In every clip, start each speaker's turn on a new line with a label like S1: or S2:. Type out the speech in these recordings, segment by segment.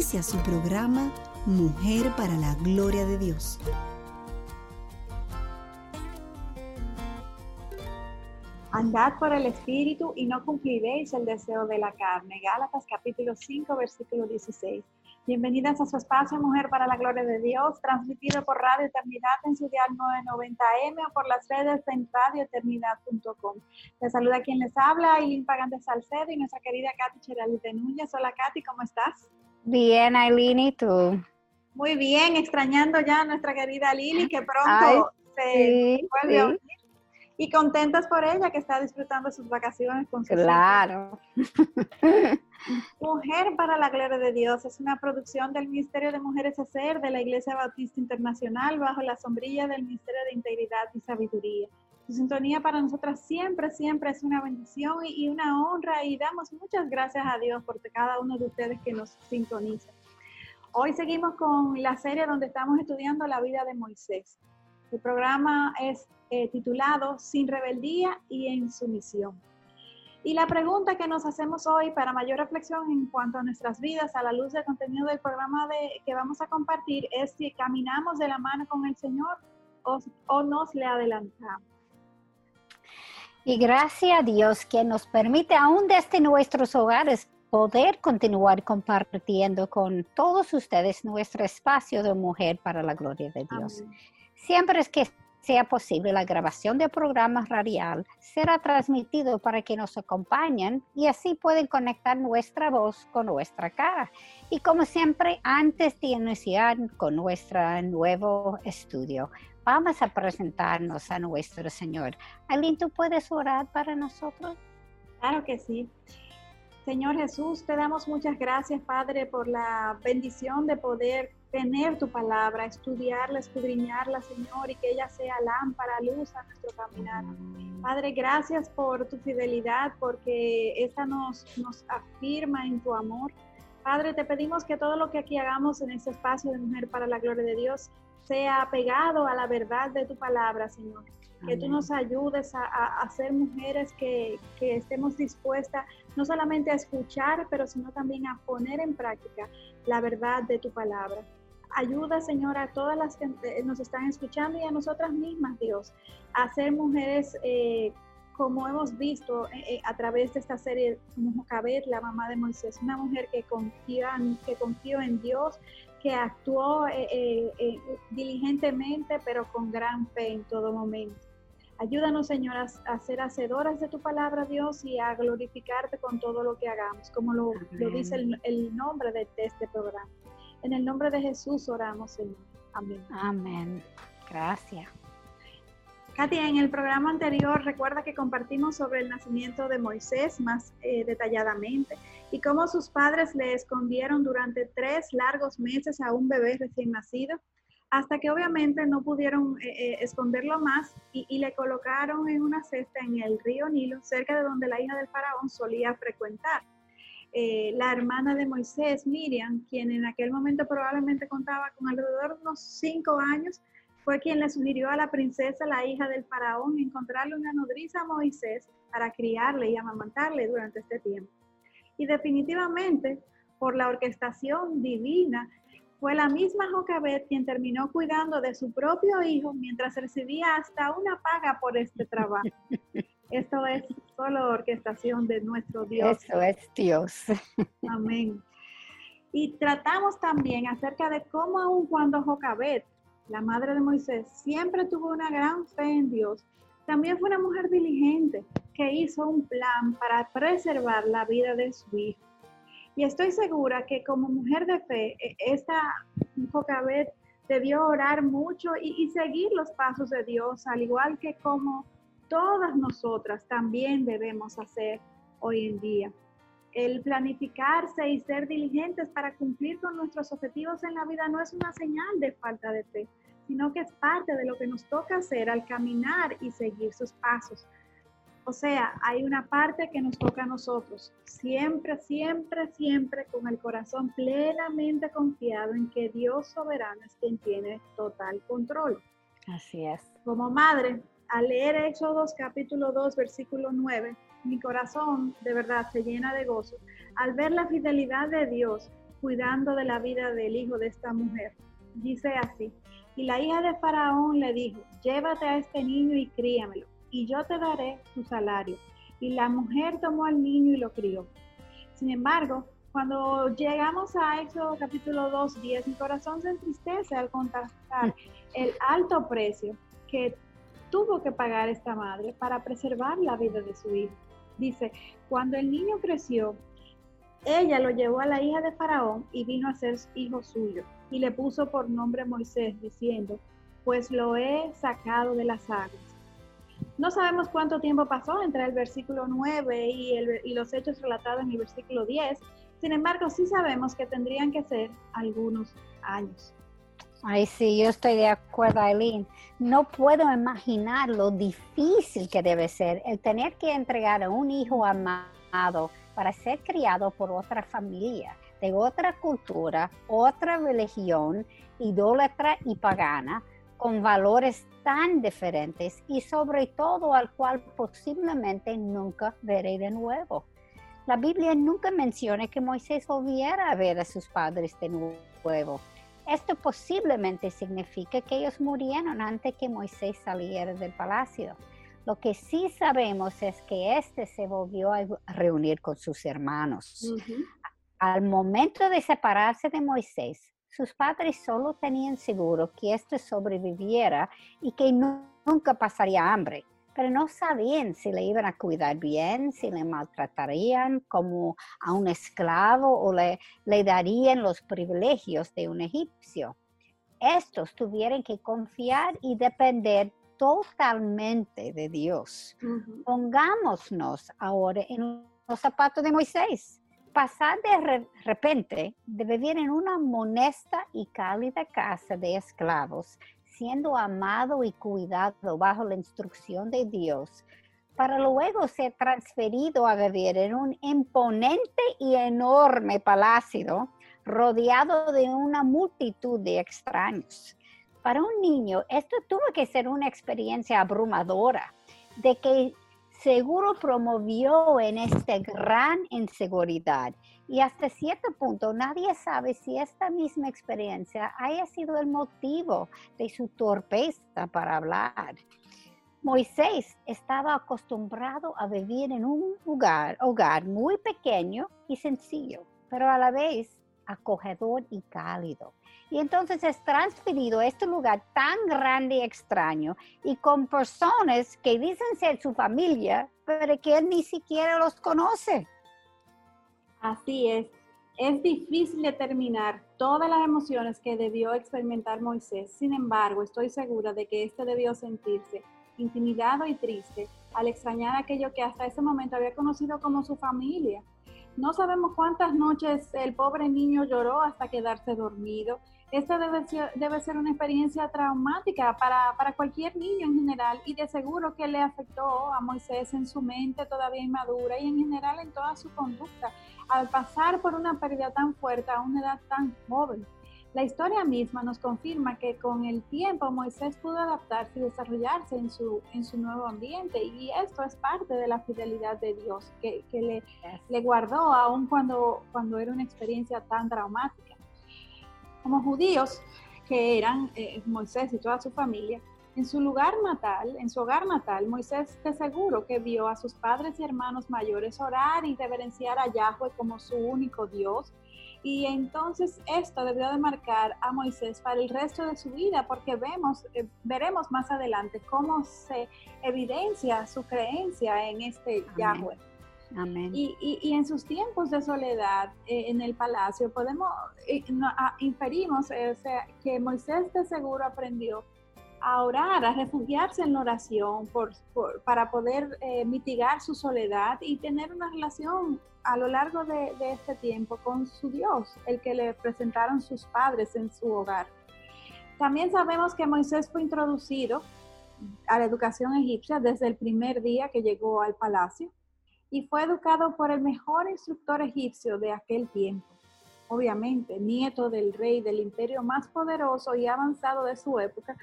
S1: Inicia su programa Mujer para la Gloria de Dios.
S2: Andad por el Espíritu y no cumpliréis el deseo de la carne. Gálatas capítulo 5, versículo 16. Bienvenidas a su espacio Mujer para la Gloria de Dios, transmitido por Radio Eternidad en su dial 990M o por las redes en radioeternidad.com. Les saluda quien les habla, Eileen Pagante Salcedo y nuestra querida Katy Cheralite Núñez. Hola Katy, ¿cómo estás?
S3: Bien, Aileen, ¿y tú?
S2: Muy bien, extrañando ya a nuestra querida Lili, que pronto se vuelve a unir. Y contentas por ella, que está disfrutando sus vacaciones con su
S3: Claro.
S2: Mujer para la Gloria de Dios es una producción del Ministerio de Mujeres Hacer de la Iglesia Bautista Internacional bajo la sombrilla del Ministerio de Integridad y Sabiduría. Su sintonía para nosotras siempre, siempre es una bendición y, una honra y damos muchas gracias a Dios por cada uno de ustedes que nos sintoniza. Hoy seguimos con la serie donde estamos estudiando la vida de Moisés. El programa es eh, titulado Sin rebeldía y en sumisión. Y la pregunta que nos hacemos hoy para mayor reflexión en cuanto a nuestras vidas a la luz del contenido del programa de, que vamos a compartir es si caminamos de la mano con el Señor o, o nos le adelantamos.
S3: Y gracias a Dios que nos permite aún desde nuestros hogares poder continuar compartiendo con todos ustedes nuestro espacio de mujer para la gloria de Dios. Siempre es que sea posible, la grabación de programas radial será transmitido para que nos acompañen y así pueden conectar nuestra voz con nuestra cara. Y como siempre, antes de iniciar con nuestro nuevo estudio, Vamos a presentarnos a nuestro Señor. Aileen, ¿tú puedes orar para nosotros?
S2: Claro que sí. Señor Jesús, te damos muchas gracias, Padre, por la bendición de poder tener tu palabra, estudiarla, escudriñarla, Señor, y que ella sea lámpara, luz a nuestro caminar. Padre, gracias por tu fidelidad, porque esta nos, nos afirma en tu amor. Padre, te pedimos que todo lo que aquí hagamos en este espacio de Mujer para la Gloria de Dios sea apegado a la verdad de tu palabra, Señor. Que tú nos ayudes a, ser mujeres que, estemos dispuestas no solamente a escuchar, pero sino también a poner en práctica la verdad de tu palabra. Ayuda, Señor, a todas las que nos están escuchando y a nosotras mismas, Dios, a ser mujeres eh, como hemos visto eh, eh, a través de esta serie, como Jocabet, la mamá de Moisés, una mujer que confía, que confió en Dios, que actuó eh, eh, eh, diligentemente, pero con gran fe en todo momento. Ayúdanos, Señor, a, ser hacedoras de tu palabra, Dios, y a glorificarte con todo lo que hagamos, como lo, dice el, nombre de, de, este programa. En el nombre de Jesús oramos, Señor. Amén.
S3: Amén. Gracias.
S2: Katia, en el programa anterior recuerda que compartimos sobre el nacimiento de Moisés más eh, detalladamente y cómo sus padres le escondieron durante tres largos meses a un bebé recién nacido, hasta que obviamente no pudieron eh, eh, esconderlo más y, le colocaron en una cesta en el río Nilo, cerca de donde la hija del faraón solía frecuentar. la hermana de Moisés, Miriam, quien en aquel momento probablemente contaba con alrededor de unos cinco años, fue quien le sugirió a la princesa, la hija del faraón, encontrarle una nodriza a Moisés para criarle y amamantarle durante este tiempo. Y definitivamente, por la orquestación divina, fue la misma Jocabet quien terminó cuidando de su propio hijo mientras recibía hasta una paga por este trabajo. Esto es solo orquestación de nuestro Dios.
S3: Eso es Dios.
S2: Amén. Y tratamos también acerca de cómo aun cuando Jocabet la madre de Moisés, siempre tuvo una gran fe en Dios. También fue una mujer diligente que hizo un plan para preservar la vida de su hijo. Y estoy segura que como mujer de fe, e, esta Jocabet debió orar mucho y, y seguir los pasos de Dios, al igual que como todas nosotras también debemos hacer hoy en día. El planificarse y ser diligentes para cumplir con nuestros objetivos en la vida no es una señal de falta de fe, sino que es parte de lo que nos toca hacer al caminar y seguir sus pasos. O sea, hay una parte que nos toca a nosotros, siempre, siempre, siempre con el corazón plenamente confiado en que Dios soberano es quien tiene total control.
S3: Así es.
S2: Como madre, al leer Éxodos capítulo 2, versículo 9, mi corazón de verdad se llena de gozo al ver la fidelidad de Dios cuidando de la vida del hijo de esta mujer. Dice así, y la hija de Faraón le dijo, llévate a este niño y críamelo, y yo te daré tu salario. Y la mujer tomó al niño y lo crió. Sin embargo, cuando llegamos a Éxodo capítulo 2, 10, mi corazón se entristece al contestar el alto precio que tuvo que pagar esta madre para preservar la vida de su hijo. Dice, cuando el niño creció, ella lo llevó a la hija de Faraón y vino a ser hijo suyo, y le puso por nombre Moisés, diciendo, pues lo he sacado de las aguas. No sabemos cuánto tiempo pasó entre el versículo 9 y, los hechos relatados en el versículo 10, sin embargo, sí sabemos que tendrían que ser algunos años.
S3: Ay, sí, yo estoy de acuerdo, Aileen. No puedo imaginar lo difícil que debe ser el tener que entregar a un hijo amado para ser criado por otra familia, de otra cultura, otra religión, idólatra y pagana, con valores tan diferentes y sobre todo al cual posiblemente nunca veré de nuevo. La Biblia nunca menciona que Moisés volviera a ver a sus padres de nuevo esto posiblemente significa que ellos murieron antes que Moisés saliera del palacio. Lo que sí sabemos es que éste se volvió a reunir con sus hermanos. Al momento de separarse de Moisés, sus padres solo tenían seguro que éste sobreviviera y que nunca pasaría hambre pero no sabían si le iban a cuidar bien, si le maltratarían como a un esclavo o le, le darían los privilegios de un egipcio. Estos tuvieron que confiar y depender totalmente de Dios. Pongámonos ahora en los zapatos de Moisés. Pasar de repente de vivir en una monesta y cálida casa de esclavos siendo amado y cuidado bajo la instrucción de Dios, para luego ser transferido a vivir en un imponente y enorme palacio rodeado de una multitud de extraños. Para un niño, esto tuvo que ser una experiencia abrumadora, de que seguro promovió en esta gran inseguridad y hasta cierto punto nadie sabe si esta misma experiencia haya sido el motivo de su torpeza para hablar. Moisés estaba acostumbrado a vivir en un lugar, hogar muy pequeño y sencillo, pero a la vez acogedor y cálido. Y entonces es transferido a este lugar tan grande y extraño y con personas que dicen ser su familia, pero que él ni siquiera los conoce.
S2: Así es. Es difícil determinar todas las emociones que debió experimentar Moisés. Sin embargo, estoy segura de que éste debió sentirse intimidado y triste al extrañar aquello que hasta ese momento había conocido como su familia. No sabemos cuántas noches el pobre niño lloró hasta quedarse dormido. Esta debe ser, debe ser una experiencia traumática para, para, cualquier niño en general y de seguro que le afectó a Moisés en su mente todavía inmadura y en general en toda su conducta al pasar por una pérdida tan fuerte a una edad tan joven. La historia misma nos confirma que con el tiempo Moisés pudo adaptarse y desarrollarse en su, en su nuevo ambiente y esto es parte de la fidelidad de Dios que, le, le, guardó aun cuando, cuando era una experiencia tan traumática. Como judíos que eran eh, Moisés y toda su familia, en su lugar natal, en su hogar natal, Moisés de seguro que vio a sus padres y hermanos mayores orar y reverenciar a Yahweh como su único Dios y entonces esto debió de marcar a Moisés para el resto de su vida, porque vemos, eh, veremos más adelante cómo se evidencia su creencia en este Yahweh. Amén. Y, y, en sus tiempos de soledad eh, en el palacio, podemos, eh, inferimos que Moisés de seguro aprendió a orar, a refugiarse en oración para poder eh, mitigar su soledad y tener una relación a lo largo de, este tiempo con su Dios, el que le presentaron sus padres en su hogar. También sabemos que Moisés fue introducido a la educación egipcia desde el primer día que llegó al palacio y fue educado por el mejor instructor egipcio de aquel tiempo. Obviamente, nieto del rey del imperio más poderoso y avanzado de su época,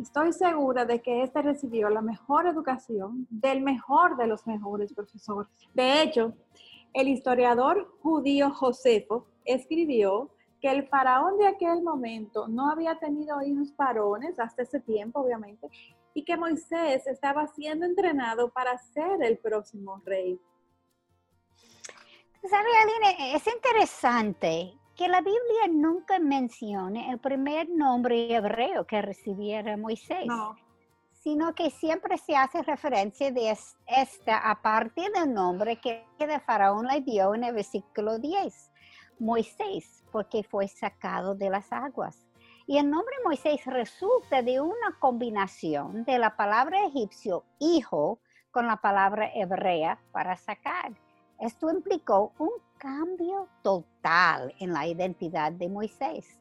S2: estoy segura de que éste recibió la mejor educación del mejor de los mejores profesores. De hecho, el historiador judío Josefo escribió que el faraón de aquel momento no había tenido hijos varones hasta ese tiempo, obviamente, y que Moisés estaba siendo entrenado para ser el próximo rey.
S3: ¿Sabe, Aline? Es interesante que la Biblia nunca mencione el primer nombre hebreo que recibiera Moisés, sino que siempre se hace referencia de esta a partir del nombre que el faraón le dio en el versículo 10, Moisés, porque fue sacado de las aguas. Y el nombre Moisés resulta de una combinación de la palabra egipcio hijo con la palabra hebrea para sacar. Esto implicó un cambio total en la identidad de Moisés.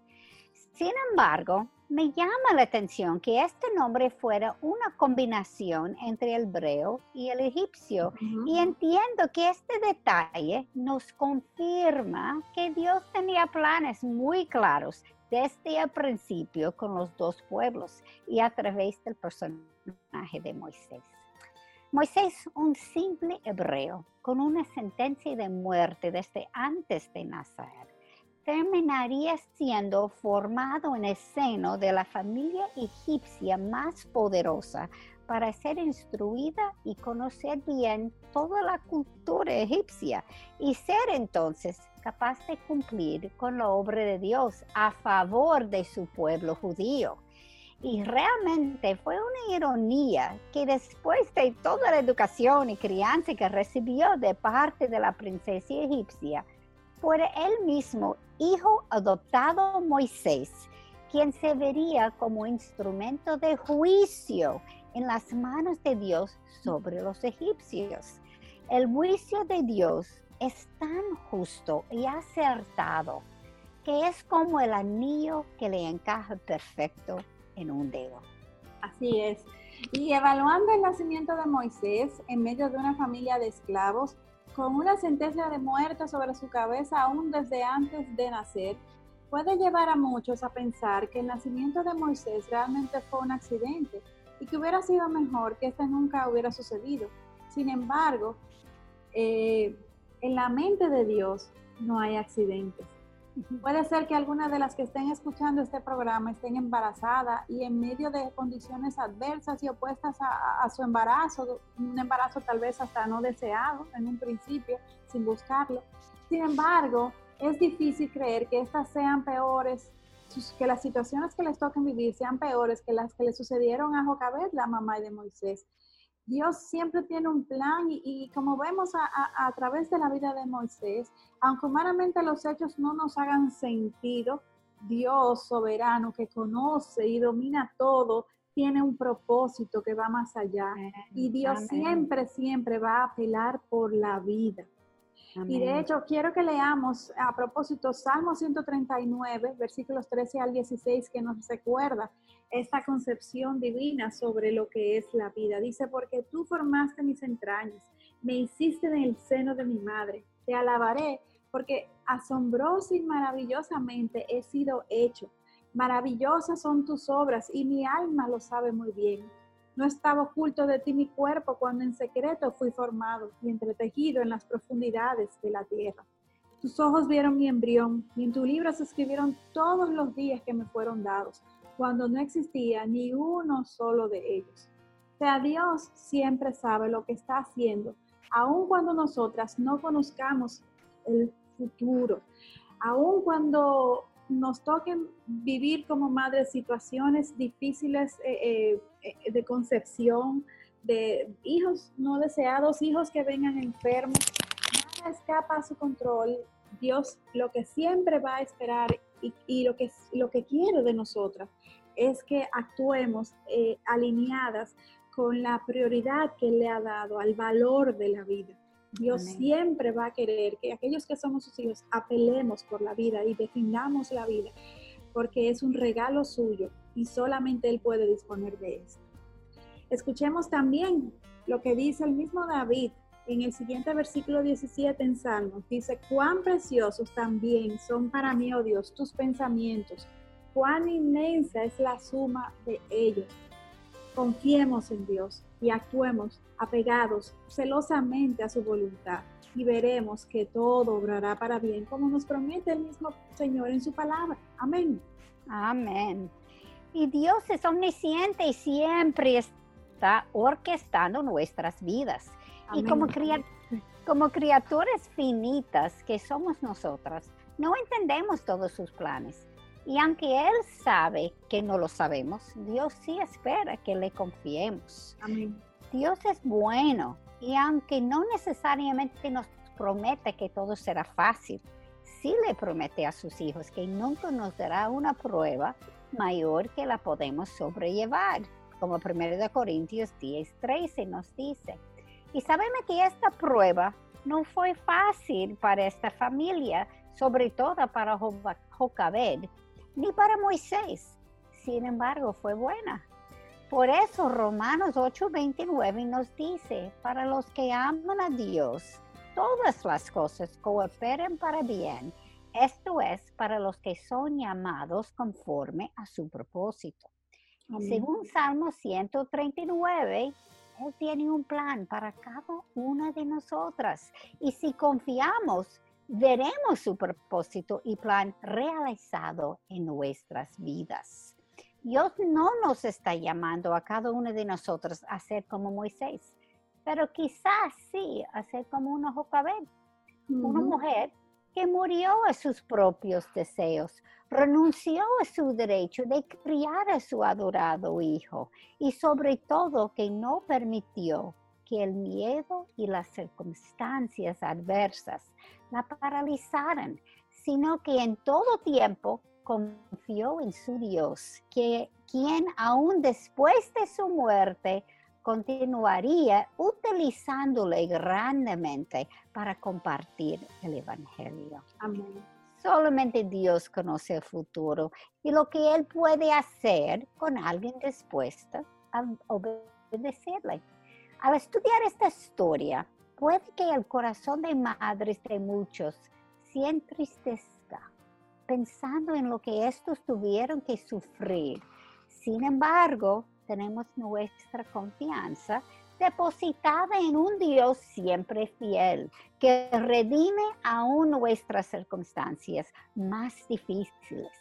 S3: Sin embargo, me llama la atención que este nombre fuera una combinación entre el hebreo y el egipcio y entiendo que este detalle nos confirma que Dios tenía planes muy claros desde el principio con los dos pueblos y a través del personaje de Moisés. Moisés, un simple hebreo con una sentencia de muerte desde antes de nacer, terminaría siendo formado en el seno de la familia egipcia más poderosa para ser instruida y conocer bien toda la cultura egipcia y ser entonces capaz de cumplir con la obra de Dios a favor de su pueblo judío. Y realmente fue una ironía que después de toda la educación y crianza que recibió de parte de la princesa egipcia, fuera él mismo, hijo adoptado Moisés, quien se vería como instrumento de juicio en las manos de Dios sobre los egipcios. El juicio de Dios es tan justo y acertado que es como el anillo que le encaja perfecto en un dedo.
S2: Así es. Y evaluando el nacimiento de Moisés en medio de una familia de esclavos, con una sentencia de muerte sobre su cabeza aún desde antes de nacer, puede llevar a muchos a pensar que el nacimiento de Moisés realmente fue un accidente y que hubiera sido mejor que este nunca hubiera sucedido. Sin embargo, eh, en la mente de Dios no hay accidentes. Puede ser que algunas de las que estén escuchando este programa estén embarazadas y en medio de condiciones adversas y opuestas a, su embarazo, un embarazo tal vez hasta no deseado en un principio, sin buscarlo. Sin embargo, es difícil creer que estas sean peores, que las situaciones que les toquen vivir sean peores que las que le sucedieron a Jocabed, la mamá de Moisés. Dios siempre tiene un plan y, como vemos a, través de la vida de Moisés, aunque humanamente los hechos no nos hagan sentido, Dios soberano que conoce y domina todo, tiene un propósito que va más allá. Y Dios siempre, siempre va a apelar por la vida. Y de hecho, quiero que leamos a propósito Salmo 139, versículos 13 al 16, que nos recuerda esta concepción divina sobre lo que es la vida. Dice, porque tú formaste mis entrañas, me hiciste en el seno de mi madre, te alabaré, porque asombroso y maravillosamente he sido hecho. Maravillosas son tus obras y mi alma lo sabe muy bien. No estaba oculto de ti mi cuerpo cuando en secreto fui formado y entretejido en las profundidades de la tierra. Tus ojos vieron mi embrión y en tu libro se escribieron todos los días que me fueron dados, cuando no existía ni uno solo de ellos. O sea, Dios siempre sabe lo que está haciendo, aun cuando nosotras no conozcamos el futuro, aun cuando nos toquen vivir como madres situaciones difíciles eh, eh, eh, de concepción, de hijos no deseados, hijos que vengan enfermos, nada escapa a su control. Dios lo que siempre va a esperar y, lo, que, lo que quiere de nosotras es que actuemos eh, alineadas con la prioridad que Él le ha dado al valor de la vida. Dios siempre va a querer que aquellos que somos sus hijos apelemos por la vida y defendamos la vida, porque es un regalo suyo y solamente Él puede disponer de esto. Escuchemos también lo que dice el mismo David en el siguiente versículo 17 en Salmos. Dice, cuán preciosos también son para mí, oh Dios, tus pensamientos, cuán inmensa es la suma de ellos. Confiemos en Dios y actuemos apegados celosamente a su voluntad y veremos que todo obrará para bien, como nos promete el mismo Señor en su palabra. Amén.
S3: Amén. Y Dios es omnisciente y siempre está orquestando nuestras vidas. Y como, como criaturas finitas que somos nosotras, no entendemos todos sus planes. Y aunque Él sabe que no lo sabemos, Dios sí espera que le confiemos.
S2: Amén.
S3: Dios es bueno y aunque no necesariamente nos promete que todo será fácil, sí le promete a sus hijos que nunca nos dará una prueba mayor que la podemos sobrellevar, como 1 Corintios 10, 13 nos dice. Y sabemos que esta prueba no fue fácil para esta familia, sobre todo para Jocabed, ni para Moisés. Sin embargo, fue buena. Por eso Romanos 8:29 nos dice, para los que aman a Dios, todas las cosas cooperen para bien. Esto es para los que son llamados conforme a su propósito. Según Salmo 139, Él tiene un plan para cada una de nosotras. Y si confiamos, veremos su propósito y plan realizado en nuestras vidas. Dios no nos está llamando a cada uno de nosotros a ser como Moisés, pero quizás sí a ser como una Jocabed, una mujer que murió a sus propios deseos, renunció a su derecho de criar a su adorado hijo y sobre todo que no permitió que el miedo y las circunstancias adversas la paralizaran, sino que en todo tiempo confió en su Dios, que quien aún después de su muerte continuaría utilizándole grandemente para compartir el Evangelio.
S2: Amén.
S3: Solamente Dios conoce el futuro y lo que Él puede hacer con alguien dispuesto a obedecerle. Al estudiar esta historia, puede que el corazón de madres de muchos se entristezca pensando en lo que estos tuvieron que sufrir. Sin embargo, tenemos nuestra confianza depositada en un Dios siempre fiel, que redime aún nuestras circunstancias más difíciles,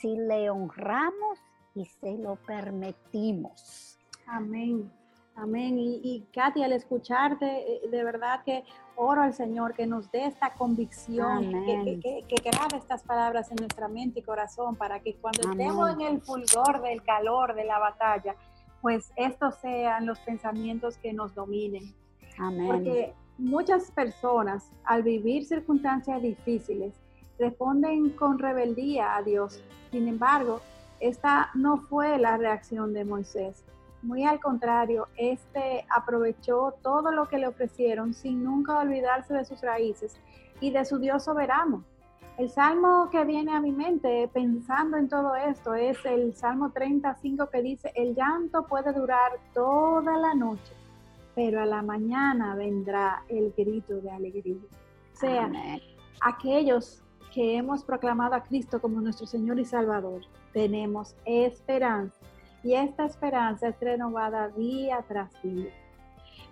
S3: si le honramos y se lo permitimos.
S2: Amén. Amén. Y, y Katy, al escucharte, eh, de verdad que oro al Señor que nos dé esta convicción, que, que, que, grabe estas palabras en nuestra mente y corazón para que cuando estemos en el fulgor del calor de la batalla, pues estos sean los pensamientos que nos dominen.
S3: Amén.
S2: Porque muchas personas al vivir circunstancias difíciles responden con rebeldía a Dios. Sin embargo, esta no fue la reacción de Moisés. Muy al contrario, este aprovechó todo lo que le ofrecieron sin nunca olvidarse de sus raíces y de su Dios soberano. El salmo que viene a mi mente pensando en todo esto es el Salmo 35 que dice, el llanto puede durar toda la noche, pero a la mañana vendrá el grito de alegría. O sea, aquellos que hemos proclamado a Cristo como nuestro Señor y Salvador, tenemos esperanza y esta esperanza es renovada día tras día.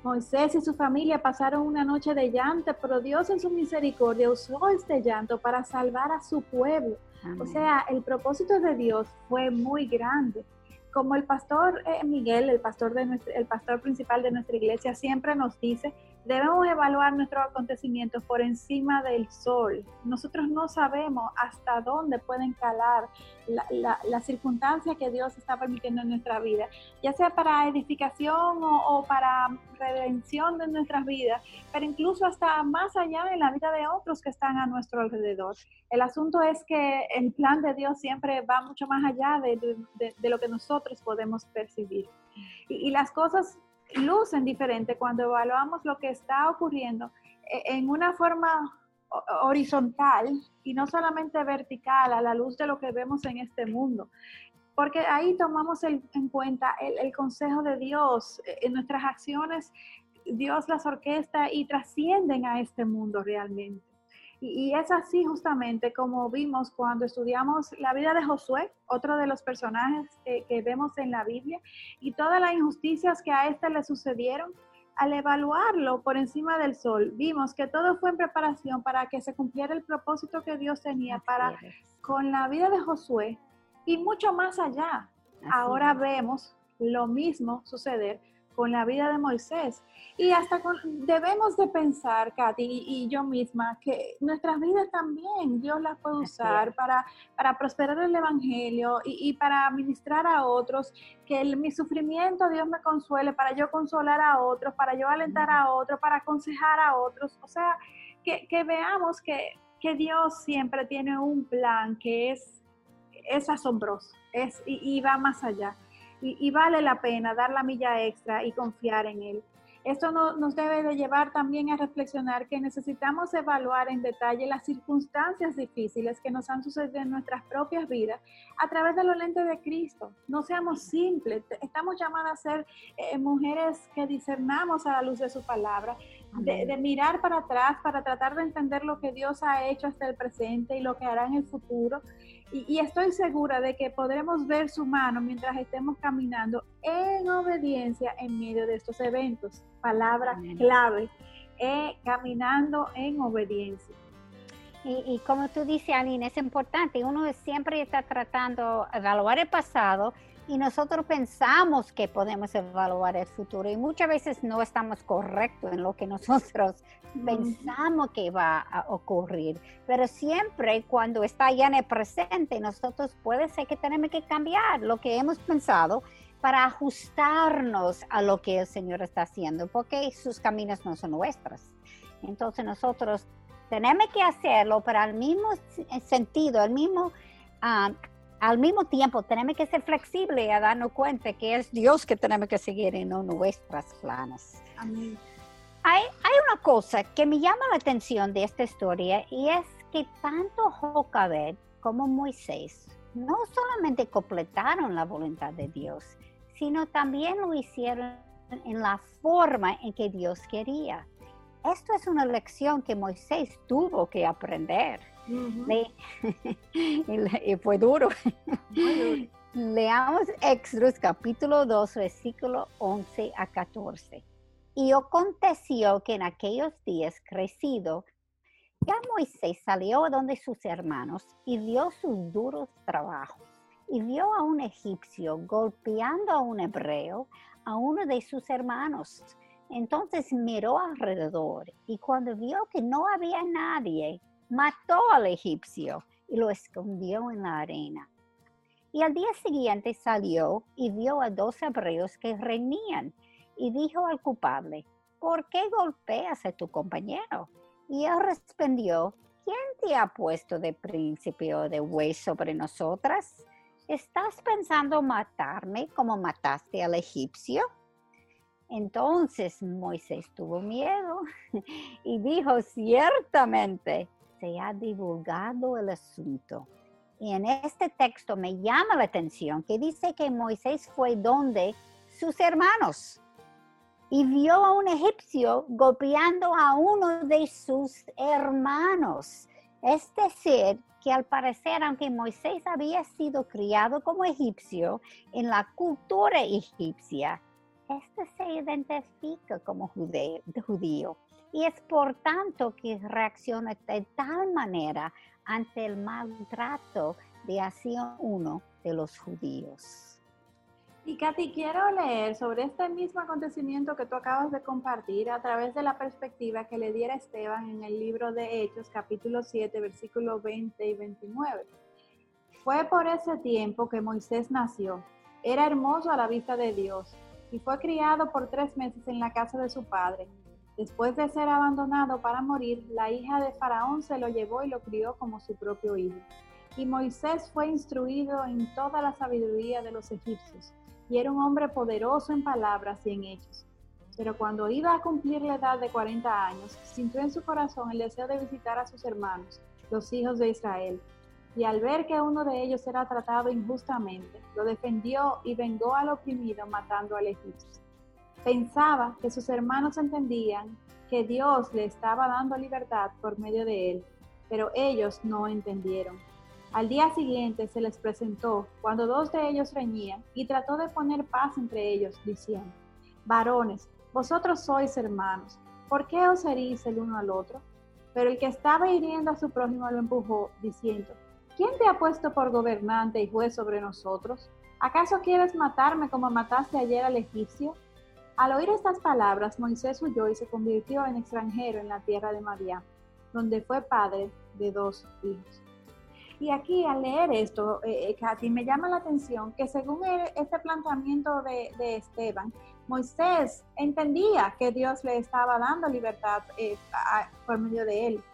S2: Moisés y su familia pasaron una noche de llanto, pero Dios en su misericordia usó este llanto para salvar a su pueblo. O sea, el propósito de Dios fue muy grande. Como el pastor eh, Miguel, el pastor, de el pastor principal de nuestra iglesia, siempre nos dice, Debemos evaluar nuestros acontecimientos por encima del sol. Nosotros no sabemos hasta dónde pueden calar la, la, circunstancia que Dios está permitiendo en nuestra vida, ya sea para edificación o, o, para redención de nuestras vidas, pero incluso hasta más allá de la vida de otros que están a nuestro alrededor. El asunto es que el plan de Dios siempre va mucho más allá de, de, de lo que nosotros podemos percibir. Y, y las cosas lucen diferente cuando evaluamos lo que está ocurriendo eh, en una forma horizontal y no solamente vertical a la luz de lo que vemos en este mundo. Porque ahí tomamos en cuenta el, consejo de Dios, eh, en nuestras acciones, Dios las orquesta y trascienden a este mundo realmente. Y, es así justamente como vimos cuando estudiamos la vida de Josué, otro de los personajes que vemos en la Biblia, y todas las injusticias que a éste le sucedieron. Al evaluarlo por encima del sol, vimos que todo fue en preparación para que se cumpliera el propósito que Dios tenía para con la vida de Josué y mucho más allá. Ahora vemos lo mismo suceder con la vida de Moisés. Y hasta debemos de pensar, Katy y, yo misma, que nuestras vidas también Dios las puede usar para, para prosperar el Evangelio y, para ministrar a otros, que mi sufrimiento Dios me consuele, para yo consolar a otros, para yo alentar a otros, para aconsejar a otros. O sea, que, veamos que, que, Dios siempre tiene un plan que es, es asombroso es, y va más allá y, vale la pena dar la milla extra y confiar en Él. Esto nos debe de llevar también a reflexionar que necesitamos evaluar en detalle las circunstancias difíciles que nos han sucedido en nuestras propias vidas a través de los lentes de Cristo. No seamos simples, estamos llamadas a ser eh, mujeres que discernamos a la luz de su palabra, de, mirar para atrás para tratar de entender lo que Dios ha hecho hasta el presente y lo que hará en el futuro y, estoy segura de que podremos ver su mano mientras estemos caminando en obediencia en medio de estos eventos. Palabra clave, eh, caminando en obediencia.
S3: Y, y, como tú dices, Aline, es importante, uno siempre está tratando de evaluar el pasado y nosotros pensamos que podemos evaluar el futuro y muchas veces no estamos correctos en lo que nosotros pensamos que va a ocurrir. Pero siempre cuando está ya en el presente, nosotros puede ser que tenemos que cambiar lo que hemos pensado para ajustarnos a lo que el Señor está haciendo, porque sus caminos no son nuestros. Entonces nosotros tenemos que hacerlo, pero al mismo sentido, al mismo uh, al mismo tiempo tenemos que ser flexibles a darnos cuenta que es Dios que tenemos que seguir y no nuestras planes. Amén. Hay, hay, una cosa que me llama la atención de esta historia y es que tanto Jocabed como Moisés no solamente completaron la voluntad de Dios, sino también lo hicieron en la forma en que Dios quería. Esto es una lección que Moisés tuvo que aprender y, fue duro. Leamos Éxodo capítulo 2, versículo 11 a 14. Y aconteció que en aquellos días crecido, ya Moisés salió donde sus hermanos y vio sus duros trabajos. Y vio a un egipcio golpeando a un hebreo, a uno de sus hermanos. Entonces miró alrededor y cuando vio que no había nadie, mató al egipcio y lo escondió en la arena. Y al día siguiente salió y vio a dos hebreos que reñían y dijo al culpable, ¿por qué golpeas a tu compañero? Y él respondió, ¿quién te ha puesto de príncipe o de juez sobre nosotras? ¿Estás pensando matarme como mataste al egipcio? Entonces Moisés tuvo miedo y dijo, ciertamente se ha divulgado el asunto. Y en este texto me llama la atención que dice que Moisés fue donde sus hermanos y vio a un egipcio golpeando a uno de sus hermanos. Es decir, que al parecer, aunque Moisés había sido criado como egipcio en la cultura egipcia, este se identifica como judío y es por tanto que reacciona de tal manera ante el maltrato de hacia uno de los judíos.
S2: Y Katy, quiero leer sobre este mismo acontecimiento que tú acabas de compartir a través de la perspectiva que le diera Esteban en el libro de Hechos, capítulo 7, versículos 20 y 29. Fue por ese tiempo que Moisés nació. Era hermoso a la vista de Dios y fue criado por tres meses en la casa de su padre. Después de ser abandonado para morir, la hija de Faraón se lo llevó y lo crió como su propio hijo. Y Moisés fue instruido en toda la sabiduría de los egipcios y era un hombre poderoso en palabras y en hechos. Pero cuando iba a cumplir la edad de 40 años, sintió en su corazón el deseo de visitar a sus hermanos, los hijos de Israel. Y al ver que uno de ellos era tratado injustamente, lo defendió y vengó al oprimido matando al egipcio. Pensaba que sus hermanos entendían que Dios le estaba dando libertad por medio de él, pero ellos no entendieron. Al día siguiente se les presentó cuando dos de ellos reñían y trató de poner paz entre ellos, diciendo, varones, vosotros sois hermanos, ¿por qué os herís el uno al otro? Pero el que estaba hiriendo a su prójimo lo empujó, diciendo, ¿quién te ha puesto por gobernante y juez sobre nosotros? ¿Acaso quieres matarme como mataste ayer al egipcio? Al oír estas palabras, Moisés huyó y se convirtió en extranjero en la tierra de Madián, donde fue padre de dos hijos. Y aquí al leer esto, eh, eh, Katy, me llama la atención que según este planteamiento de, Esteban, Moisés entendía que Dios le estaba dando libertad eh, por medio de él.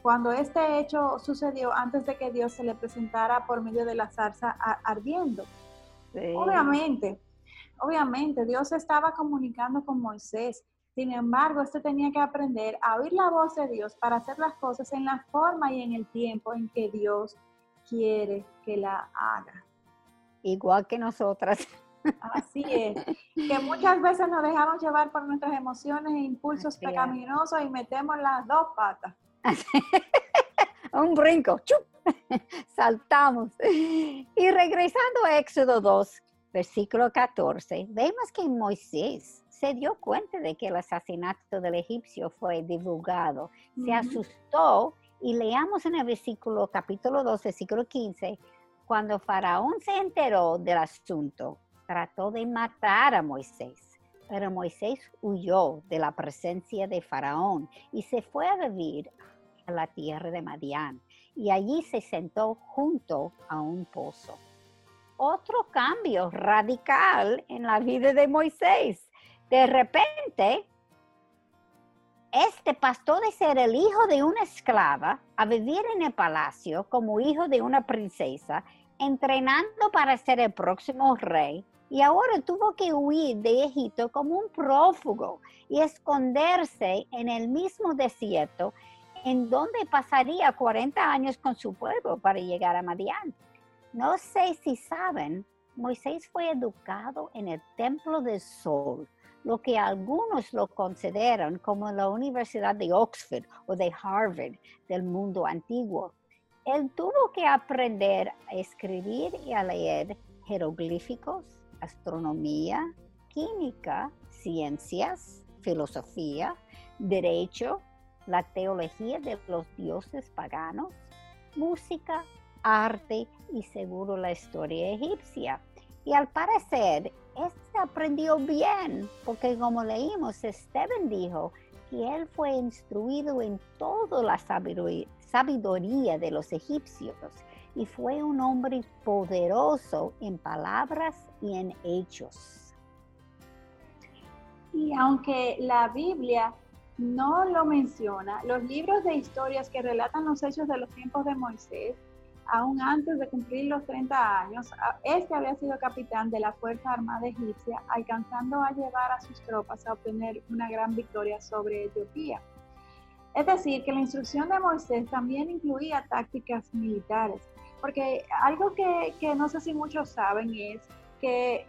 S2: Cuando este hecho sucedió antes de que Dios se le presentara por medio de la zarza ardiendo. Obviamente, obviamente Dios estaba comunicando con Moisés. Sin embargo, este tenía que aprender a oír la voz de Dios para hacer las cosas en la forma y en el tiempo en que Dios quiere que la haga.
S3: Igual que nosotras.
S2: Así es, que muchas veces nos dejamos llevar por nuestras emociones e impulsos pecaminosos y metemos las dos patas.
S3: Un brinco, saltamos. Y regresando a Éxodo 2, versículo 14, vemos que Moisés se dio cuenta de que el asesinato del egipcio fue divulgado. Se asustó y leamos en el versículo, capítulo 2, versículo 15, cuando Faraón se enteró del asunto, trató de matar a Moisés, pero Moisés huyó de la presencia de Faraón y se fue a vivir a la tierra de Madián y allí se sentó junto a un pozo. Otro cambio radical en la vida de Moisés. De repente, este pasó de ser el hijo de una esclava a vivir en el palacio como hijo de una princesa, entrenando para ser el próximo rey, y ahora tuvo que huir de Egipto como un prófugo y esconderse en el mismo desierto en donde pasaría 40 años con su pueblo para llegar a Madián. No sé si saben, Moisés fue educado en el templo del sol, lo que algunos lo consideran como la Universidad de Oxford o de Harvard del mundo antiguo. Él tuvo que aprender a escribir y a leer jeroglíficos, astronomía, química, ciencias, filosofía, derecho, la teología de los dioses paganos, música, arte y seguro la historia egipcia. Y al parecer, este aprendió bien, porque como leímos, Esteban dijo que él fue instruido en toda la sabiduría de los egipcios y fue un hombre poderoso en palabras y en hechos.
S2: Y aunque la Biblia no lo menciona, los libros de historias que relatan los hechos de los tiempos de Moisés aún antes de cumplir los 30 años, este había sido capitán de la Fuerza Armada Egipcia, alcanzando a llevar a sus tropas a obtener una gran victoria sobre Etiopía. Es decir, que la instrucción de Moisés también incluía tácticas militares, porque algo que, que no sé si muchos saben es que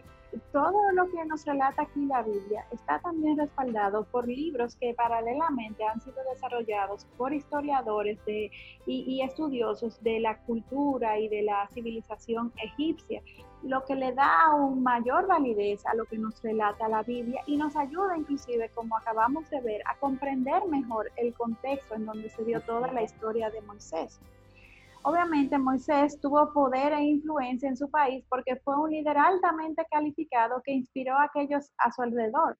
S2: todo lo que nos relata aquí la Biblia está también respaldado por libros que paralelamente han sido desarrollados por historiadores de, y, estudiosos de la cultura y de la civilización egipcia, lo que le da aún mayor validez a lo que nos relata la Biblia y nos ayuda inclusive, como acabamos de ver, a comprender mejor el contexto en donde se dio toda la historia de Moisés. Obviamente Moisés tuvo poder e influencia en su país porque fue un líder altamente calificado que inspiró a aquellos a su alrededor.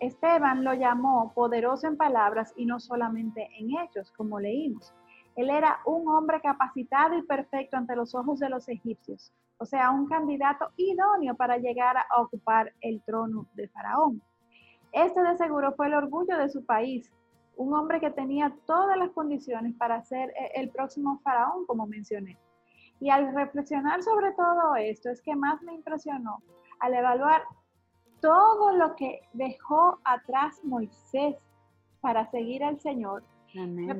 S2: Esteban lo llamó poderoso en palabras y no solamente en hechos, como leímos. Él era un hombre capacitado y perfecto ante los ojos de los egipcios, o sea, un candidato idóneo para llegar a ocupar el trono de Faraón. Este de seguro fue el orgullo de su país, un hombre que tenía todas las condiciones para ser eh, el próximo faraón, como mencioné. Y al reflexionar sobre todo esto, es que más me impresionó al evaluar todo lo que dejó atrás Moisés para seguir al Señor. Me,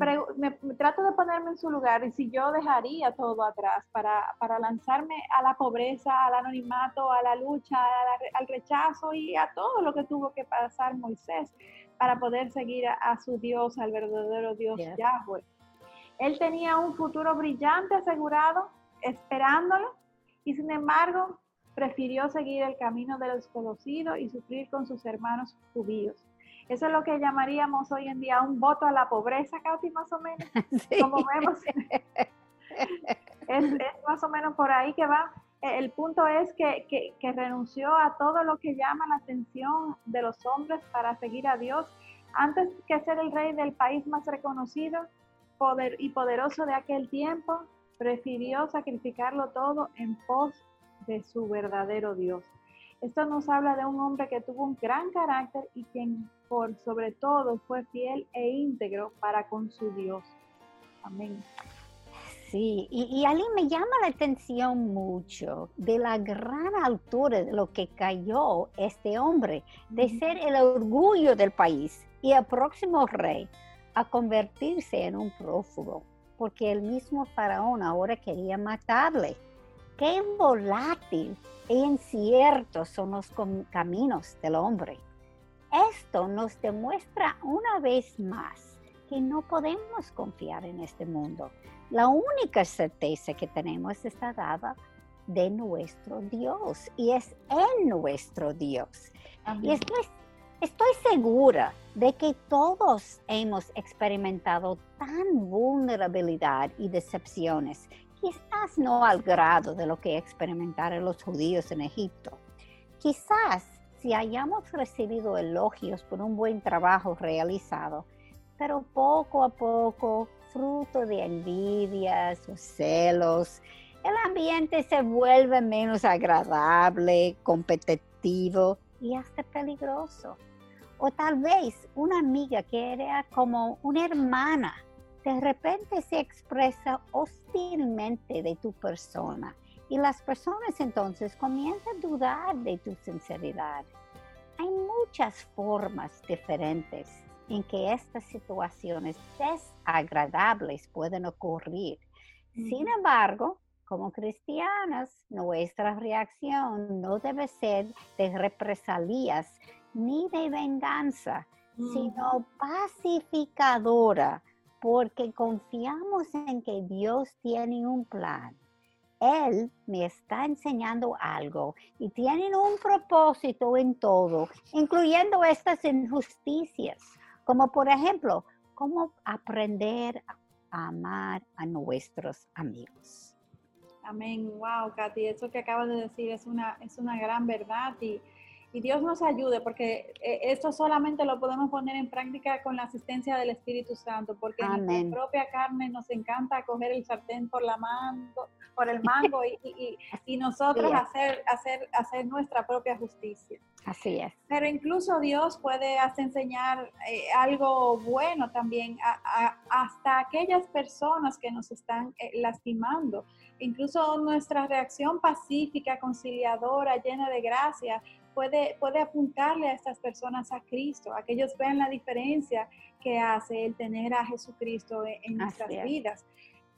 S2: trato de ponerme en su lugar y si yo dejaría todo atrás para, para lanzarme a la pobreza, al anonimato, a la lucha, al rechazo y a todo lo que tuvo que pasar Moisés para poder seguir a, su Dios, al verdadero Dios Yahweh. Él tenía un futuro brillante asegurado, esperándolo, y sin embargo prefirió seguir el camino de los desconocido y sufrir con sus hermanos judíos. Eso es lo que llamaríamos hoy en día un voto a la pobreza, casi más o menos. Como vemos, es, más o menos por ahí que va. El punto es que, que, renunció a todo lo que llama la atención de los hombres para seguir a Dios. Antes que ser el rey del país más reconocido poder, y poderoso de aquel tiempo, prefirió sacrificarlo todo en pos de su verdadero Dios. Esto nos habla de un hombre que tuvo un gran carácter y quien por sobre todo fue fiel e íntegro para con su Dios. Amén.
S3: Sí, y, y Ali me llama la atención mucho de la gran altura de lo que cayó este hombre, de ser el orgullo del país y el próximo rey a convertirse en un prófugo, porque el mismo faraón ahora quería matarle. Qué volátil e inciertos son los caminos del hombre. Esto nos demuestra una vez más que no podemos confiar en este mundo. La única certeza que tenemos está dada de nuestro Dios y es en nuestro Dios. Y estoy, estoy segura de que todos hemos experimentado tan vulnerabilidad y decepciones quizás no al grado de lo que experimentaron los judíos en Egipto. Quizás si hayamos recibido elogios por un buen trabajo realizado, pero poco a poco, fruto de envidias o celos, el ambiente se vuelve menos agradable, competitivo y hasta peligroso. O tal vez una amiga que era como una hermana de repente se expresa hostilmente de tu persona y las personas entonces comienzan a dudar de tu sinceridad. Hay muchas formas diferentes en que estas situaciones desagradables pueden ocurrir. Sin embargo, como cristianas, nuestra reacción no debe ser de represalias ni de venganza, sino pacificadora porque confiamos en que Dios tiene un plan. Él me está enseñando algo y tiene un propósito en todo, incluyendo estas injusticias, como por ejemplo, cómo aprender a amar a nuestros amigos.
S2: Amén. Wow, Katy, eso que acabas de decir es una, es una gran verdad y y Dios nos ayude, porque eh, esto solamente lo podemos poner en práctica con la asistencia del Espíritu Santo, porque en nuestra propia carne nos encanta coger el sartén por la mango, por el mango y, y, nosotros hacer, hacer, hacer nuestra propia justicia.
S3: Así es.
S2: Pero incluso Dios puede enseñar eh, algo bueno también a, hasta aquellas personas que nos están eh, lastimando. Incluso nuestra reacción pacífica, conciliadora, llena de gracia, puede, puede apuntarle a estas personas a Cristo, a que ellos vean la diferencia que hace el tener a Jesucristo en, nuestras vidas.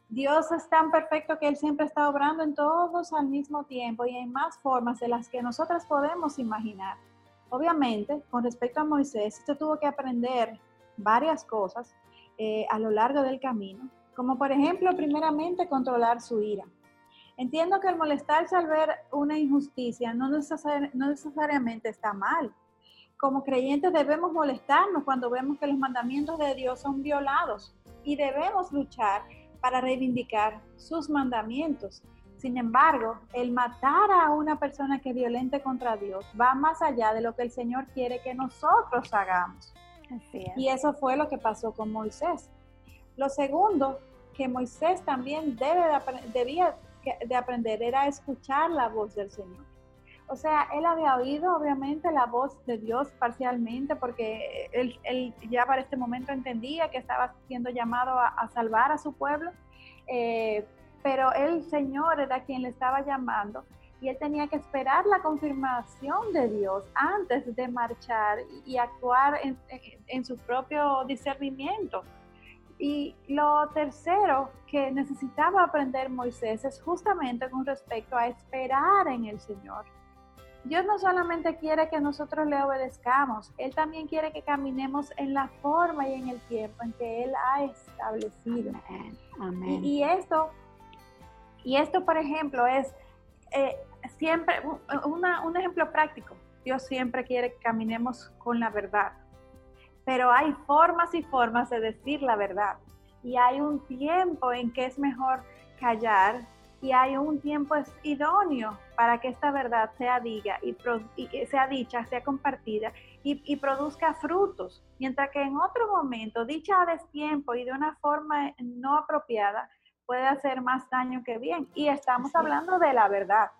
S2: Dios es tan perfecto que Él siempre está obrando en todos al mismo tiempo y en más formas de las que nosotras podemos imaginar. Obviamente, con respecto a Moisés, este tuvo que aprender varias cosas eh, a lo largo del camino, como por ejemplo, primeramente, controlar su ira. Entiendo que el molestarse al ver una injusticia no, necesariamente está mal. Como creyentes debemos molestarnos cuando vemos que los mandamientos de Dios son violados y debemos luchar para reivindicar sus mandamientos. Sin embargo, el matar a una persona que violente contra Dios va más allá de lo que el Señor quiere que nosotros hagamos. Y eso fue lo que pasó con Moisés. Lo segundo que Moisés también debe debía de aprender era escuchar la voz del Señor. O sea, él había oído obviamente la voz de Dios parcialmente porque él, ya para este momento entendía que estaba siendo llamado a, salvar a su pueblo, eh, pero el Señor era quien le estaba llamando y él tenía que esperar la confirmación de Dios antes de marchar y, actuar en, su propio discernimiento. Y lo tercero que necesitaba aprender Moisés es justamente con respecto a esperar en el Señor. Dios no solamente quiere que nosotros le obedezcamos, Él también quiere que caminemos en la forma y en el tiempo en que Él ha establecido. Amén. Y, esto, y esto, por ejemplo, es eh, siempre un ejemplo práctico. Dios siempre quiere que caminemos con la verdad, pero hay formas y formas de decir la verdad. Y hay un tiempo en que es mejor callar y hay un tiempo idóneo para que esta verdad sea diga y, sea dicha, sea compartida y, produzca frutos, mientras que en otro momento, dicha a destiempo y de una forma no apropiada, puede hacer más daño que bien. Y estamos hablando de la verdad.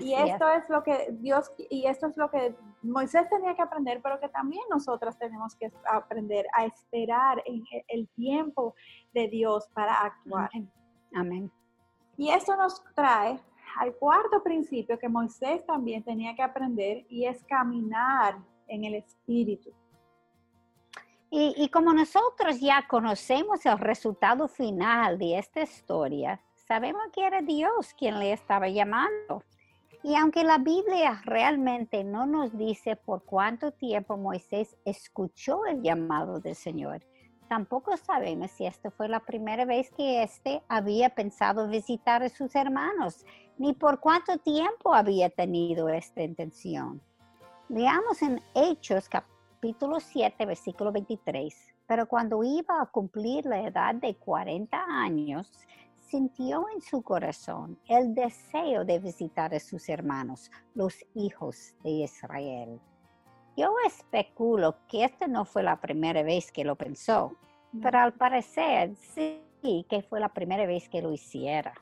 S2: Y esto es. lo que Dios, y esto es lo que Moisés tenía que aprender, pero que también nosotras tenemos que aprender a esperar en el tiempo de Dios para actuar.
S3: Amén.
S2: Y eso nos trae al cuarto principio que Moisés también tenía que aprender y es caminar en el Espíritu.
S3: Y, como nosotros ya conocemos el resultado final de esta historia, sabemos que era Dios quien le estaba llamando. Y aunque la Biblia realmente no nos dice por cuánto tiempo Moisés escuchó el llamado del Señor, Tampoco sabemos si esta fue la primera vez que éste había pensado visitar a sus hermanos, ni por cuánto tiempo había tenido esta intención. Leamos en Hechos capítulo 7, versículo 23. Pero cuando iba a cumplir la edad de 40 años, sintió en su corazón el deseo de visitar a sus hermanos, los hijos de Israel. Yo especulo que esta no fue la primera vez que lo pensó, pero al parecer sí que fue la primera vez que lo hiciera.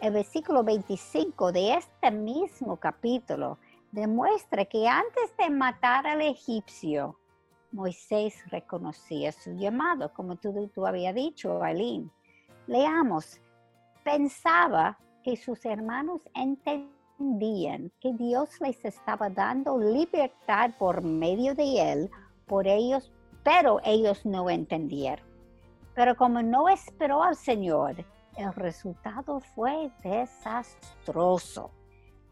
S3: El versículo 25 de este mismo capítulo demuestra que antes de matar al egipcio, Moisés reconocía su llamado, como tú, tú habías dicho, Aileen. Leamos, pensaba que sus hermanos entendían que Dios les estaba dando libertad por medio de él, por ellos, pero ellos no entendieron. Pero como no esperó al Señor, el resultado fue desastroso.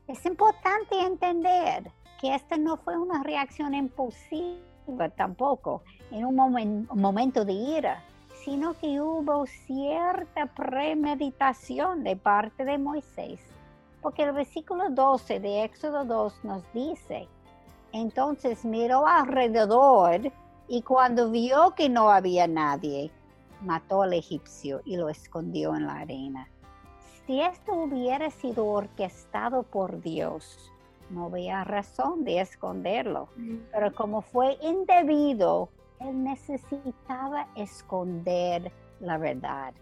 S3: Es importante entender que esta no fue una reacción impulsiva tampoco, en un, momento de ira, sino que hubo cierta premeditación de parte de Moisés porque el versículo 12 de Éxodo 2 nos dice, entonces miró alrededor y cuando vio que no había nadie, mató al egipcio y lo escondió en la arena. Si esto hubiera sido orquestado por Dios, no había razón de esconderlo. Pero como fue indebido, él necesitaba esconder la verdad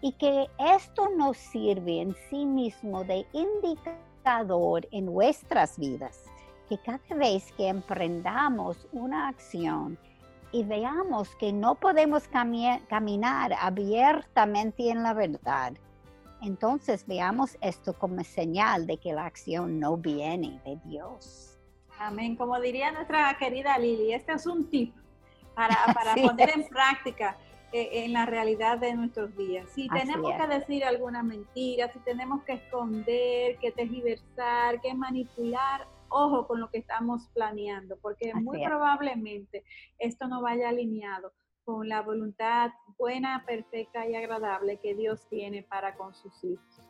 S3: y que esto nos sirve en sí mismo de indicador en nuestras vidas, que cada vez que emprendamos una acción y veamos que no podemos caminar abiertamente en la verdad, entonces veamos esto como señal de que la acción no viene de Dios.
S2: Amén. Como diría nuestra querida Lili, este es un tip para, para poner en práctica eh, en la realidad de nuestros días. Si tenemos que decir alguna mentira, si tenemos que esconder, que tergiversar, que manipular, ojo con lo que estamos planeando, porque muy probablemente esto no vaya alineado con la voluntad buena, perfecta y agradable que Dios tiene para con sus hijos.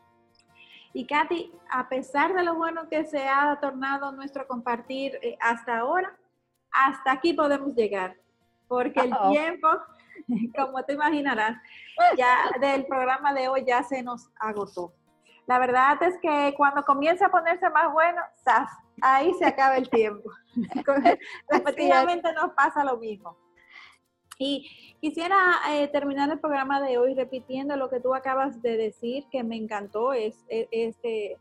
S2: Y Katy, a pesar de lo bueno que se ha tornado nuestro compartir eh, hasta ahora, hasta aquí podemos llegar, porque el tiempo como te imaginarás, ya del programa de hoy ya se nos agotó. La verdad es que cuando comienza a ponerse más bueno, ¡zas! ahí se acaba el tiempo. Efectivamente nos pasa lo mismo. Y quisiera eh, terminar el programa de hoy repitiendo lo que tú acabas de decir, que me encantó, es, e, este,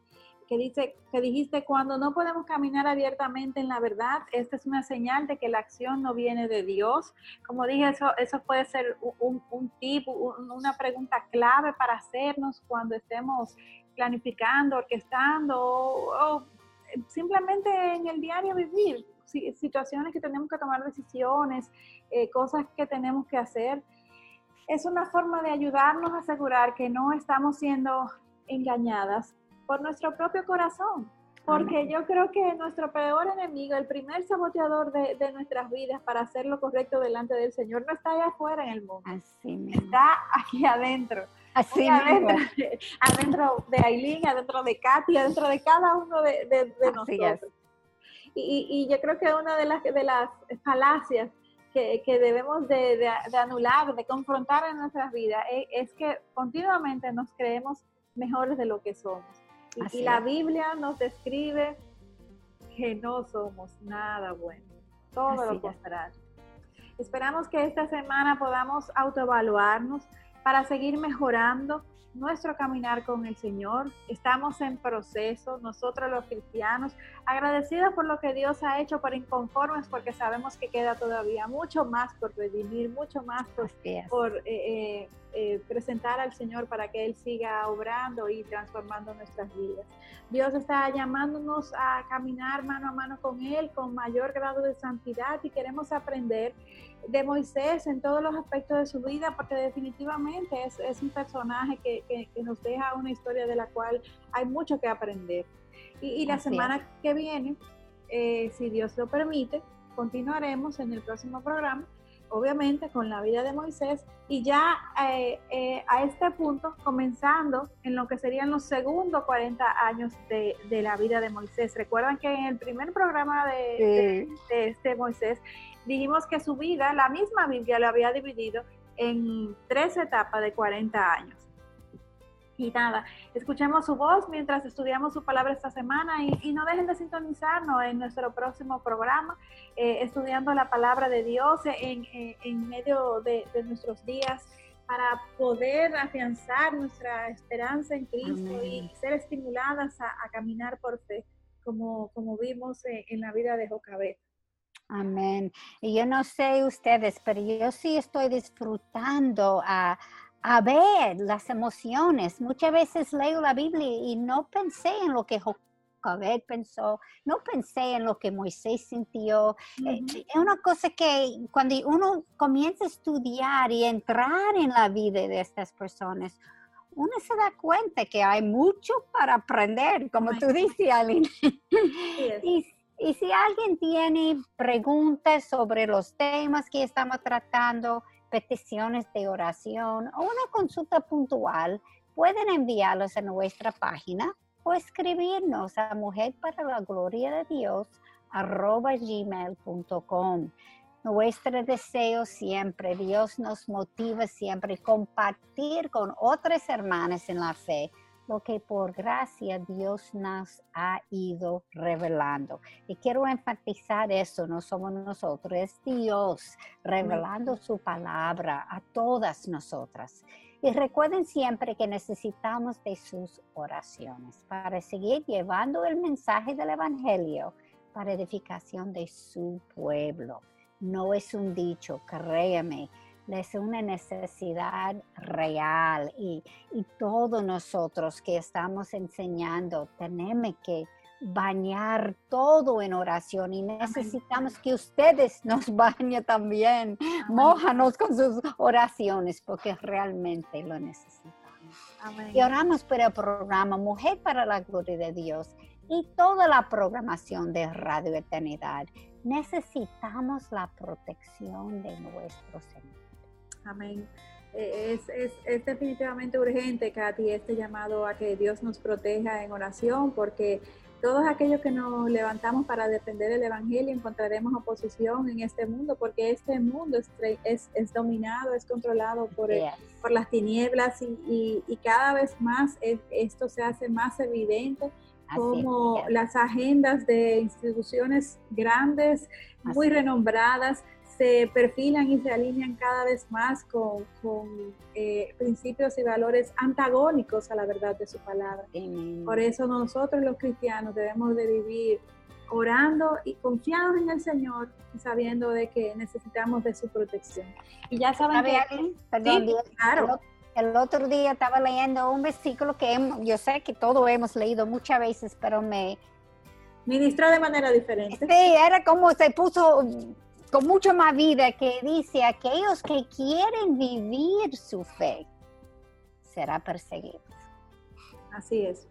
S2: que, dice, que dijiste, cuando no podemos caminar abiertamente en la verdad, esta es una señal de que la acción no viene de Dios. Como dije, eso, eso puede ser un, un tip, una pregunta clave para hacernos cuando estemos planificando, orquestando o simplemente en el diario vivir situaciones que tenemos que tomar decisiones, eh, cosas que tenemos que hacer. Es una forma de ayudarnos a asegurar que no estamos siendo engañadas por nuestro propio corazón. Porque yo creo que nuestro peor enemigo, el primer saboteador de, de, nuestras vidas para hacer lo correcto delante del Señor, no está allá afuera en el mundo. Está aquí adentro. Así adentro, adentro de Aileen, adentro de Katy, adentro de cada uno de, de nosotros. Y, yo creo que una de las, de las falacias que, debemos de, anular, de confrontar en nuestras vidas, es, que continuamente nos creemos mejores de lo que somos. Y, la Biblia nos describe que no somos nada bueno, todo lo contrario. Esperamos que esta semana podamos autoevaluarnos para seguir mejorando nuestro caminar con el Señor. Estamos en proceso, nosotros los cristianos, agradecidos por lo que Dios ha hecho, por inconformes, porque sabemos que queda todavía mucho más por redimir, mucho más por, por eh, eh, eh, presentar al Señor para que Él siga obrando y transformando nuestras vidas. Dios está llamándonos a caminar mano a mano con Él con mayor grado de santidad y queremos aprender de Moisés en todos los aspectos de su vida, porque definitivamente es, es un personaje que, que, nos deja una historia de la cual hay mucho que aprender. Y, la semana que viene, eh, si Dios lo permite, continuaremos en el próximo programa, obviamente con la vida de Moisés, y ya eh, eh, a este punto, comenzando en lo que serían los segundos 40 años de, de la vida de Moisés. Recuerdan que en el primer programa de, de este Moisés, dijimos que su vida, la misma Biblia lo había dividido en tres etapas de 40 años. Y nada, escuchemos su voz mientras estudiamos su palabra esta semana y, no dejen de sintonizarnos en nuestro próximo programa, eh, estudiando la palabra de Dios en, medio de, nuestros días para poder afianzar nuestra esperanza en Cristo y ser estimuladas a, caminar por fe, como, como vimos en, la vida de Jocabet.
S3: Amén. Y yo no sé ustedes, pero yo sí estoy disfrutando a, ver las emociones. Muchas veces leo la Biblia y no pensé en lo que Jocabet pensó, no pensé en lo que Moisés sintió. Eh, es una cosa que cuando uno comienza a estudiar y entrar en la vida de estas personas, uno se da cuenta que hay mucho para aprender, como tú dices, Aline. y y si alguien tiene preguntas sobre los temas que estamos tratando, peticiones de oración o una consulta puntual, pueden enviarlos a nuestra página o escribirnos a mujer para la gloria de Dios gmail.com. Nuestro deseo siempre, Dios nos motiva siempre compartir con otras hermanas en la fe lo que por gracia Dios nos ha ido revelando. Y quiero enfatizar eso, no somos nosotros, es Dios revelando su palabra a todas nosotras. Y recuerden siempre que necesitamos de sus oraciones para seguir llevando el mensaje del Evangelio para edificación de su pueblo. No es un dicho, créeme es una necesidad real y, todos nosotros que estamos enseñando tenemos que bañar todo en oración y necesitamos que ustedes nos bañen también, mójanos con sus oraciones porque realmente lo necesitamos. Y oramos por el programa Mujer para la Gloria de Dios y toda la programación de Radio Eternidad. Necesitamos la protección de nuestro Señor.
S2: Amén. Eh, es, definitivamente urgente, Katy, este llamado a que Dios nos proteja en oración, porque todos aquellos que nos levantamos para defender el Evangelio encontraremos oposición en este mundo, porque este mundo es, es, dominado, es controlado por, por las tinieblas y, y, cada vez más esto se hace más evidente como las agendas de instituciones grandes, muy renombradas, se perfilan y se alinean cada vez más con, eh, principios y valores antagónicos a la verdad de su palabra. Por eso nosotros los cristianos debemos de vivir orando y confiados en el Señor y sabiendo de que necesitamos de su protección. Y ya saben que...
S3: Perdón, claro. El otro día estaba leyendo un versículo que yo sé que todos hemos leído muchas veces, pero me...
S2: Ministró de manera diferente.
S3: Sí, era como se puso con mucho más vida que dice, aquellos que quieren vivir su fe será perseguidos.
S2: Así es.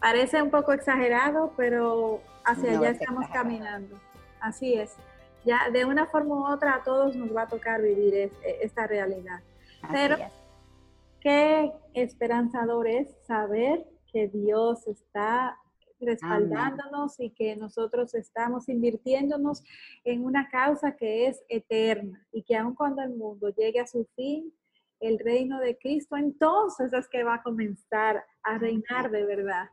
S2: Parece un poco exagerado, pero hacia allá estamos caminando. Así es. Ya de una forma u otra a todos nos va a tocar vivir esta realidad. pero qué esperanzador es saber que Dios está respaldándonos y que nosotros estamos invirtiéndonos en una causa que es eterna y que aun cuando el mundo llegue a su fin, el reino de Cristo entonces es que va a comenzar a reinar de verdad.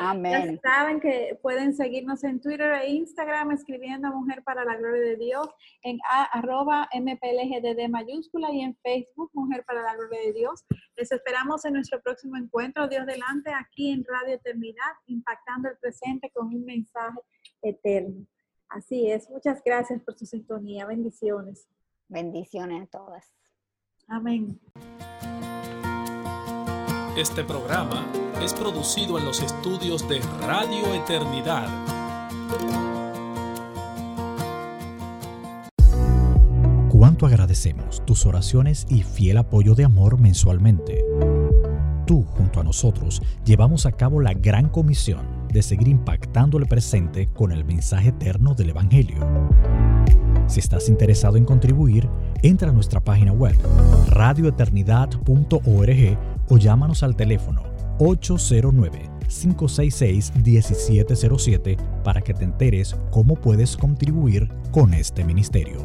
S2: Amén. Ya saben que pueden seguirnos en Twitter e Instagram escribiendo Mujer para la Gloria de Dios, en arroba MPLGDD mayúscula y en Facebook Mujer para la Gloria de Dios. Les esperamos en nuestro próximo encuentro, Dios delante, aquí en Radio Eternidad, impactando el presente con un mensaje eterno. Así es. Muchas gracias por su sintonía. Bendiciones.
S3: Bendiciones a todas.
S2: Amén.
S4: Este programa es producido en los estudios de Radio Eternidad.
S5: Cuánto agradecemos tus oraciones y fiel apoyo de amor mensualmente. Tú, junto a nosotros, llevamos a cabo la gran comisión de seguir impactando el presente con el mensaje eterno del Evangelio. Si estás interesado en contribuir, entra a nuestra página web radioeternidad.org o llámanos al teléfono 809-566-1707 para que te enteres cómo puedes contribuir con este ministerio.